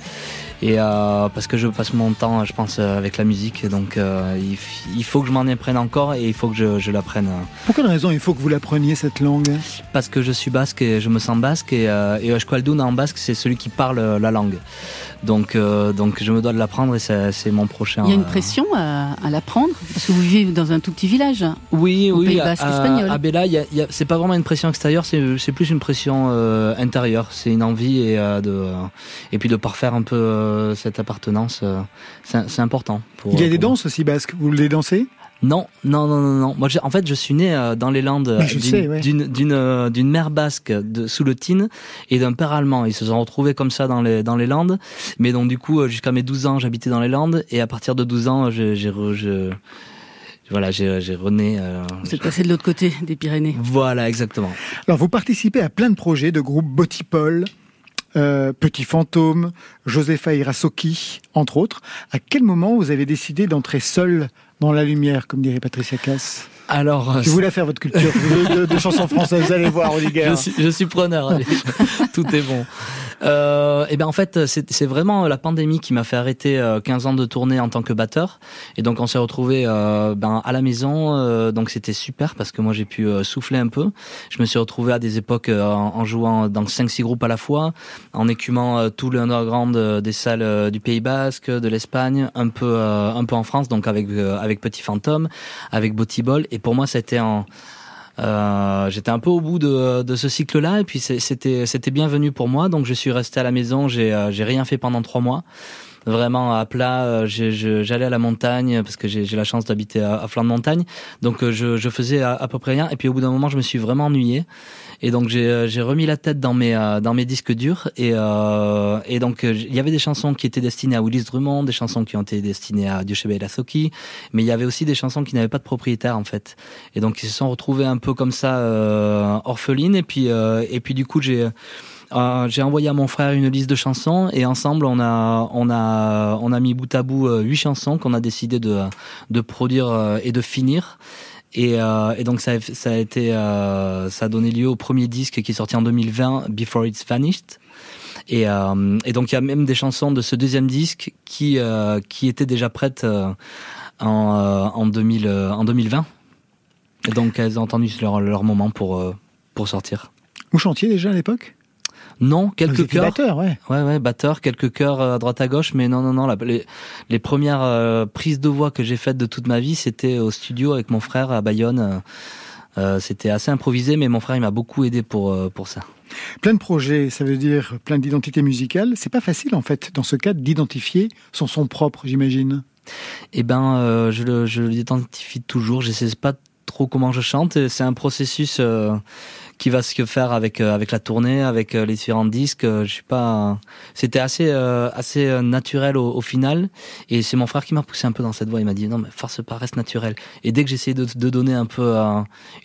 et euh, parce que je passe mon temps, je pense, euh, avec la musique. Donc euh, il, il faut que je m'en apprenne encore et il faut que je, je l'apprenne. Pour quelle raison il faut que vous l'appreniez, cette langue? Parce que je suis basque et je me sens basque et, euh, et en basque, c'est celui qui parle la langue. Donc, euh, donc je me dois de l'apprendre et c'est c'est mon prochain. Il y a une euh, pression à, à l'apprendre parce que vous vivez dans un tout petit village. Oui, au oui. Pays à- Basque à, espagnol. à Bella, il y a- il y a- c'est pas vraiment une pression extérieure, c'est c'est plus une pression euh, intérieure. C'est une envie et euh, de et puis de parfaire un peu euh, cette appartenance. euh, c'est c'est important. Pour, Il y a des pour danses aussi basques. Vous les dansez? Non, non, non, non, non. Moi, j'ai- en fait, je suis né euh, dans les Landes d'une- sais, ouais. d'une d'une euh, d'une mère basque de, sous le Tine et d'un père allemand. Ils se sont retrouvés comme ça dans les dans les Landes. Mais donc du coup, euh, jusqu'à mes 12 ans, j'habitais dans les Landes et à partir de 12 ans, j'ai je- voilà, j'ai j'ai rené. euh, Vous êtes passé de l'autre côté des Pyrénées. voilà, exactement. Alors, vous participez à plein de projets de groupes Botipol, euh, Petit Fantôme, Josepha Irasoki, entre autres. À quel moment vous avez décidé d'entrer seul dans la lumière, comme dirait Patricia Cass Alors, euh, Je voulais faire votre culture de, de- de chansons françaises, vous allez voir, Olivier. je suis, je suis preneur. allez. Tout est bon. Euh, et ben en fait, c'est vraiment la pandémie qui m'a fait arrêter euh, 15 ans de tournée en tant que batteur. Et donc on s'est retrouvé euh, ben à la maison. euh, donc c'était super parce que moi j'ai pu euh, souffler un peu. Je me suis retrouvé à des époques euh, en, en jouant dans 5-6 groupes à la fois, en écumant euh, tout le underground euh, des salles euh, du Pays Basque, de l'Espagne, un peu euh, un peu en France, donc avec euh, avec Petit Fantôme, avec Botibol. Et pour moi, c'était en euh, j'étais un peu au bout de, ce cycle-là. Et puis c'était bienvenu pour moi. Donc je suis resté à la maison. J'ai euh, rien fait pendant trois mois. Vraiment à plat euh, j'allais à la montagne parce que j'ai la chance d'habiter à, flanc de montagne. Donc je, je faisais à, à peu près rien. Et puis au bout d'un moment je me suis vraiment ennuyé et donc j'ai euh, j'ai remis la tête dans mes euh, dans mes disques durs. Et euh, et donc euh, il y avait des chansons qui étaient destinées à Willis Drummond des chansons qui ont été destinées à Diochebe Lassoki mais il y avait aussi des chansons qui n'avaient pas de propriétaire en fait. Et donc ils se sont retrouvés un peu comme ça euh, orphelines. Et puis euh, et puis du coup j'ai euh, j'ai envoyé à mon frère une liste de chansons. Et ensemble on a on a on a mis bout à bout huit chansons qu'on a décidé de de produire et de finir et, euh, et donc ça ça a été euh, ça a donné lieu au premier disque qui est sorti en 2020 Before It's Vanished. Et, euh, et donc il y a même des chansons de ce deuxième disque qui euh, qui étaient déjà prêtes euh, en euh, en 2000 euh, en 2020 et donc elles ont entendu leur leur moment pour pour sortir. Vous chantiez déjà à l'époque? Non, quelques chœurs. batteur, ouais. Ouais, ouais, batteur, quelques chœurs euh, à droite à gauche, mais non, non, non. la- les, les premières euh, prises de voix que j'ai faites de toute ma vie, c'était au studio avec mon frère à Bayonne. Euh, c'était assez improvisé, mais mon frère il m'a beaucoup aidé pour euh, pour ça. Plein de projets, ça veut dire plein d'identités musicales. C'est pas facile, en fait, dans ce cas, d'identifier son son propre, j'imagine. Eh ben, euh, je le je l'identifie toujours. Je sais pas trop comment je chante. C'est un processus qui va se faire avec euh, avec la tournée, avec euh, les différents disques. Euh, Je suis pas. C'était assez assez naturel au, final. Et c'est mon frère qui m'a poussé un peu dans cette voie. Il m'a dit non mais force pas, reste naturel. Et dès que j'essayais de, de donner un peu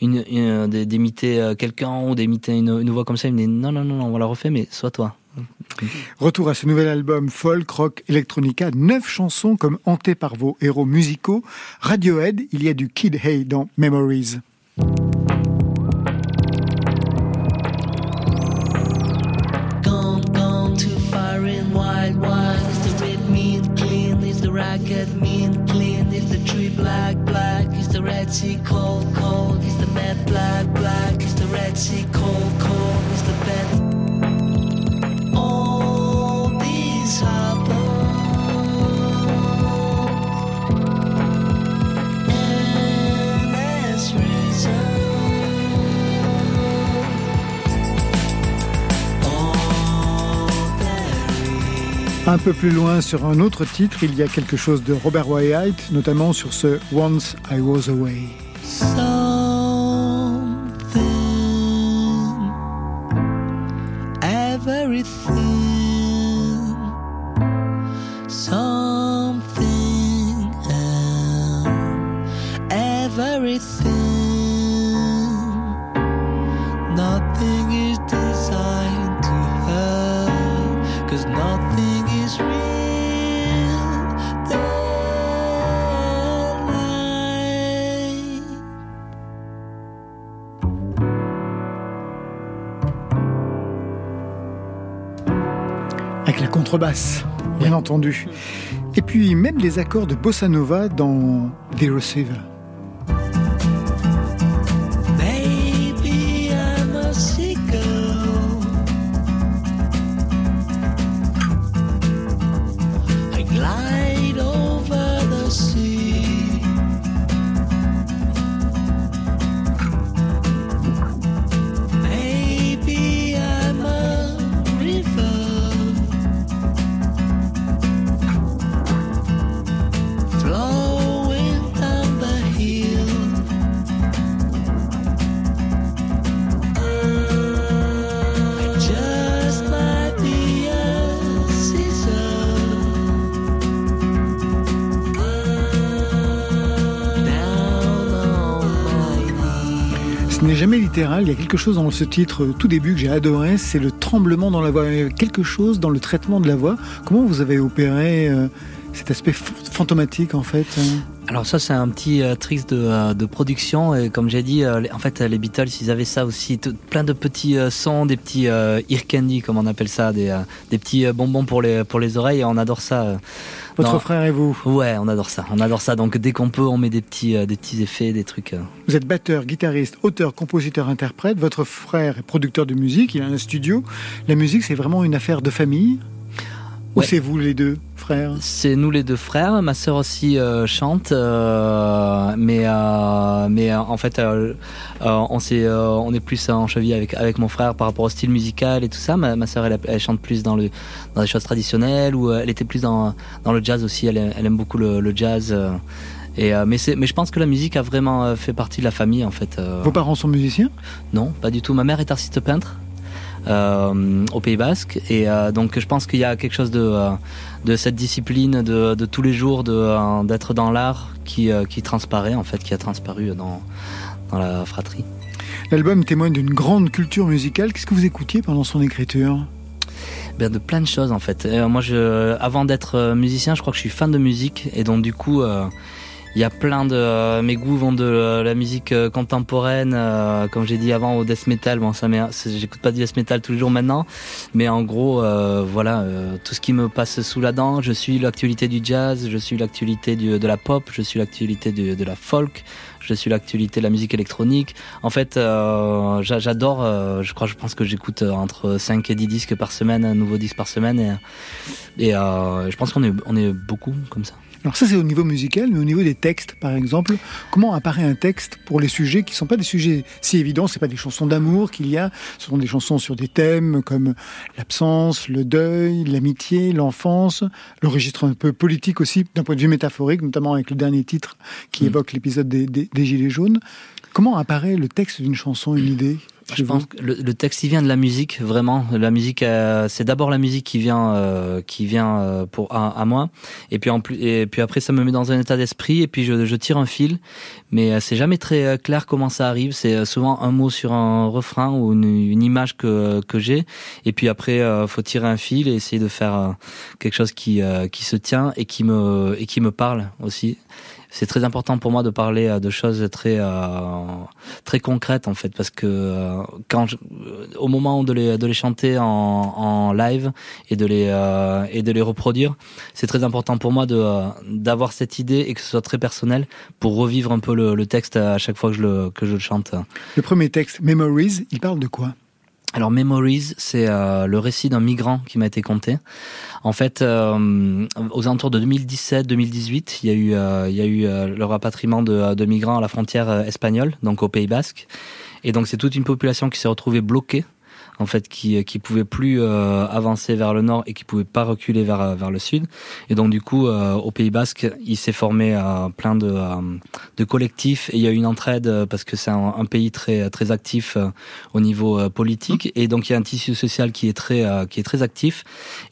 une, une- d'imiter quelqu'un ou d'imiter une, une voix comme ça, il me dit non non non non on la refait mais sois toi. Retour à ce nouvel album folk, rock, electronica, neuf chansons comme hantées par vos héros musicaux. Radiohead, il y a du Kid Hay dans Memories. Sea cold, cold. Is the mad black, black. Is the Red Sea cold, Un peu plus loin, sur un autre titre, il y a quelque chose de Robert Wyatt, notamment sur ce Once I Was Away. Contrebasse, bien entendu. Et puis même les accords de bossa nova dans The Receiver. Il y a quelque chose dans ce titre tout début que j'ai adoré, c'est le tremblement dans la voix, Il y a quelque chose dans le traitement de la voix. Comment vous avez opéré euh, cet aspect fantomatique en fait euh? Alors ça c'est un petit euh, trick de, euh, de production et comme j'ai dit, euh, les- en fait les Beatles ils avaient ça aussi, tout- plein de petits euh, sons, des petits ear candy comme on appelle ça, des, des petits bonbons pour les pour les oreilles et on adore ça. Votre frère et vous Ouais, on adore ça, on adore ça. Donc dès qu'on peut, on met des petits des petits effets, des trucs. Vous êtes batteur, guitariste, auteur, compositeur, interprète. Votre frère est producteur de musique, il a un studio. La musique, c'est vraiment une affaire de famille? Ou Ouais. c'est vous les deux frères? C'est nous les deux frères. Ma sœur aussi euh, chante, euh, mais euh, mais en fait, on euh, on est plus en cheville avec avec mon frère par rapport au style musical et tout ça. Ma, ma sœur elle, elle chante plus dans le dans les choses traditionnelles ou elle était plus dans dans le jazz aussi. Elle, aime- elle aime beaucoup le, le jazz. et mais c'est mais je pense que la musique a vraiment fait partie de la famille en fait. Vos parents sont musiciens? Non, pas du tout. Ma mère est artiste peintre au Pays Basque et euh, donc je pense qu'il y a quelque chose de euh, de cette discipline de, de tous les jours euh, d'être dans l'art qui euh, qui transparaît en fait, qui a transparu dans dans la fratrie. L'album témoigne d'une grande culture musicale. Qu'est-ce que vous écoutiez pendant son écriture? Ben, de plein de choses en fait. Euh, moi, je, avant d'être euh, musicien, je crois que je suis fan de musique et donc du coup, euh, il y a plein de euh, mes goûts vont de euh, la musique euh, contemporaine, euh, comme j'ai dit avant, au death metal. Bon, ça, j'écoute pas du death metal tous les jours maintenant, mais en gros, euh, voilà, tout ce qui me passe sous la dent. Je suis l'actualité du jazz, je suis l'actualité de la pop, je suis l'actualité de la folk. Je suis l'actualité de la musique électronique. En fait, j'a- j'adore. je crois, je pense que j'écoute entre 5 et 10 disques par semaine, un nouveau disque par semaine, et, et je pense qu'on est, on est beaucoup comme ça. Alors ça c'est au niveau musical, mais au niveau des textes par exemple, comment apparaît un texte pour les sujets qui sont pas des sujets si évidents, c'est pas des chansons d'amour qu'il y a, ce sont des chansons sur des thèmes comme l'absence, le deuil, l'amitié, l'enfance, le registre un peu politique aussi d'un point de vue métaphorique, notamment avec le dernier titre qui évoque l'épisode des, des- des Gilets jaunes. Comment apparaît le texte d'une chanson, une idée? Je pense que le, le texte il vient de la musique vraiment. La musique, euh, c'est d'abord la musique qui vient, euh, qui vient euh, pour à, à moi. Et puis en plus, et puis après ça me met dans un état d'esprit. Et puis je, je tire un fil, mais euh, c'est jamais très euh, clair comment ça arrive. C'est euh, souvent un mot sur un refrain ou une, une image que que j'ai. Et puis après, euh, faut tirer un fil et essayer de faire euh, quelque chose qui euh, qui se tient et qui me et qui me parle aussi. C'est très important pour moi de parler euh, de choses très euh, très concrètes en fait parce que euh, quand je- au moment de les de les chanter en, en live et de les et de les reproduire c'est très important pour moi de d'avoir cette idée et que ce soit très personnel pour revivre un peu le, le texte à chaque fois que je le que je le chante. Le premier texte, Memories, il parle de quoi? Alors Memories, c'est euh, le récit d'un migrant qui m'a été conté. En fait, euh, aux alentours de 2017-2018, il y a eu, euh, il y a eu euh, le rapatriement de, de migrants à la frontière euh, espagnole, donc au Pays Basque. Et donc c'est toute une population qui s'est retrouvée bloquée, en fait, qui qui pouvait plus euh, avancer vers le nord et qui pouvait pas reculer vers euh, vers le sud. Et donc du coup, euh, au Pays Basque, il s'est formé euh, plein de euh, de collectifs et il y a eu une entraide euh, parce que c'est un, un pays très très actif euh, au niveau euh, politique. Et donc il y a un tissu social qui est très euh, qui est très actif.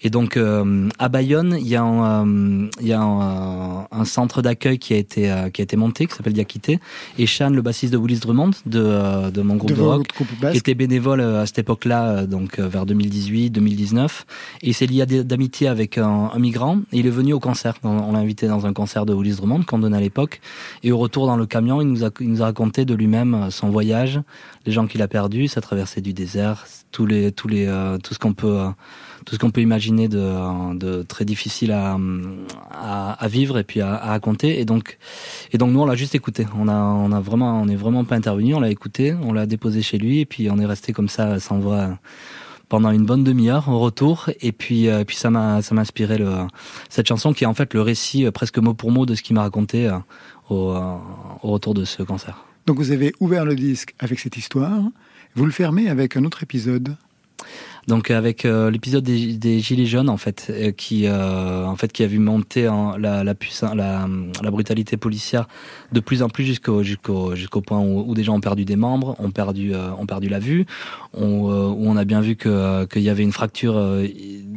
Et donc euh, à Bayonne il y a un, euh, il y a un, un centre d'accueil qui a été euh, qui a été monté qui s'appelle Diakité. Et Chan le bassiste de Willis Drummond de euh, de mon groupe De rock groupe qui était bénévole à cette époque-là euh, donc euh, vers 2018 2019 et il s'est lié d'amitié avec un, migrant il est venu au concert on l'a invité dans un concert de Willis Drummond qu'on donnait à l'époque et au retour dans le camion il nous a il nous a raconté de lui-même euh, son voyage les gens qu'il a perdus, sa traversée du désert, tous les, tous les, tout ce qu'on peut, tout ce qu'on peut imaginer de, très difficile à, à, vivre et puis à, à raconter. Et donc, et donc nous on l'a juste écouté. On a, on a vraiment, on n'est vraiment pas intervenu. On l'a écouté, on l'a déposé chez lui et puis on est resté comme ça sans voix pendant une bonne demi-heure au retour et puis euh, ça m'a inspiré cette chanson qui est en fait le récit euh, presque mot pour mot de ce qu'il m'a raconté euh, au, euh, au retour de ce concert. Donc vous avez ouvert le disque avec cette histoire, vous le fermez avec un autre épisode. Donc avec euh, l'épisode des, gilets jaunes en fait euh, qui euh, en fait qui a vu monter en, la brutalité policière de plus en plus jusqu'au jusqu'au jusqu'au point où, des gens ont perdu des membres, ont perdu euh, ont perdu la vue, euh, où on a bien vu que euh, qu'il y avait une fracture euh,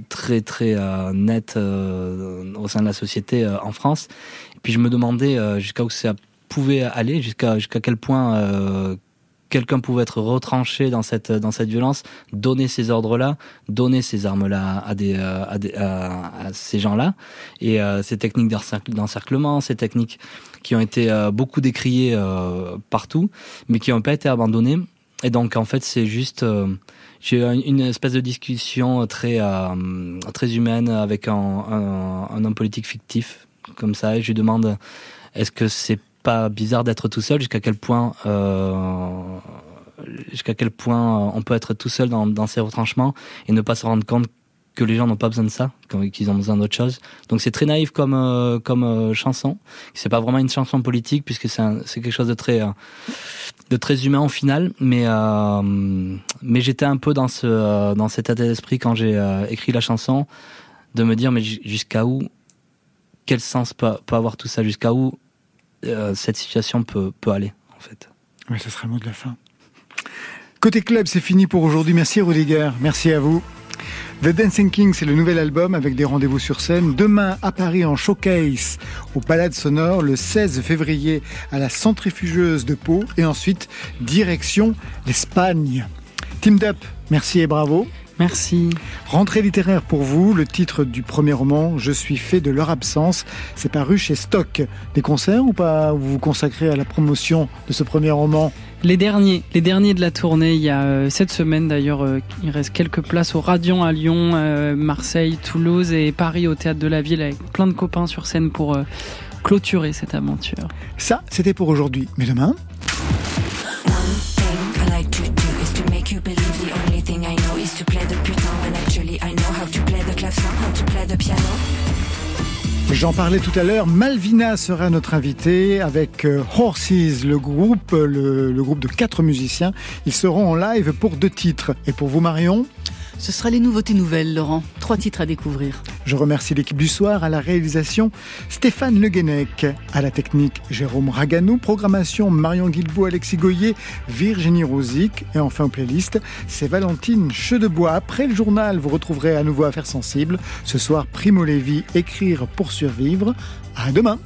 très très euh, nette euh, au sein de la société euh, en France. Et puis je me demandais euh, jusqu'à où ça pouvait aller, jusqu'à jusqu'à quel point euh, quelqu'un pouvait être retranché dans cette dans cette violence, donner ces ordres-là, donner ces armes-là à des euh, à, ces gens-là, et euh, ces techniques d'encercle- d'encerclement, ces techniques qui ont été euh, beaucoup décriées partout, mais qui n'ont pas été abandonnées. Et donc en fait c'est juste j'ai une espèce de discussion très très humaine avec un, un, un homme politique fictif comme ça, et je lui demande est-ce que c'est pas bizarre d'être tout seul jusqu'à quel point euh, jusqu'à quel point on peut être tout seul dans, dans ces retranchements et ne pas se rendre compte que les gens n'ont pas besoin de ça, qu'ils ont besoin d'autre chose. Donc c'est très naïf comme euh, comme euh, chanson. C'est pas vraiment une chanson politique puisque c'est quelque chose de très euh, de très humain au final. Mais euh, mais j'étais un peu dans ce euh, dans cet état d'esprit quand j'ai euh, écrit la chanson de me dire mais ju- jusqu'à où quel sens peut, peut avoir tout ça? Jusqu'à où euh, cette situation peut peut aller en fait. Oui, ce sera le mot de la fin. Côté club, c'est fini pour aujourd'hui. Merci Rudiger, merci à vous. The Dancing King, c'est le nouvel album avec des rendez-vous sur scène. Demain à Paris en showcase aux Balades Sonores, le 16 février à la Centrifugeuse de Pau et ensuite direction l'Espagne. Team Up, merci et bravo. Merci. Rentrée littéraire pour vous, le titre du premier roman, Je suis fait de leur absence. C'est paru chez Stock. Des concerts ou pas? Vous vous consacrez à la promotion de ce premier roman? Les derniers, les derniers de la tournée, il y a euh, cette semaine d'ailleurs, euh, il reste quelques places au Radion à Lyon, euh, Marseille, Toulouse et Paris au Théâtre de la Ville avec plein de copains sur scène pour euh, clôturer cette aventure. Ça, c'était pour aujourd'hui. Mais demain? J'en parlais tout à l'heure, Malvina sera notre invité avec euh, Horses, le groupe, le groupe de quatre musiciens. Ils seront en live pour deux titres. Et pour vous, Marion? Ce sera les nouveautés nouvelles, Laurent. Trois titres à découvrir. Je remercie l'équipe du soir à la réalisation Stéphane Le Guenec, à la technique Jérôme Raganou, programmation Marion Guilbault, Alexis Goyer, Virginie Rosic et enfin en playlist c'est Valentine Chedebois. Après le journal, vous retrouverez à nouveau Affaires sensibles. Ce soir, Primo Levi, écrire pour survivre. À demain.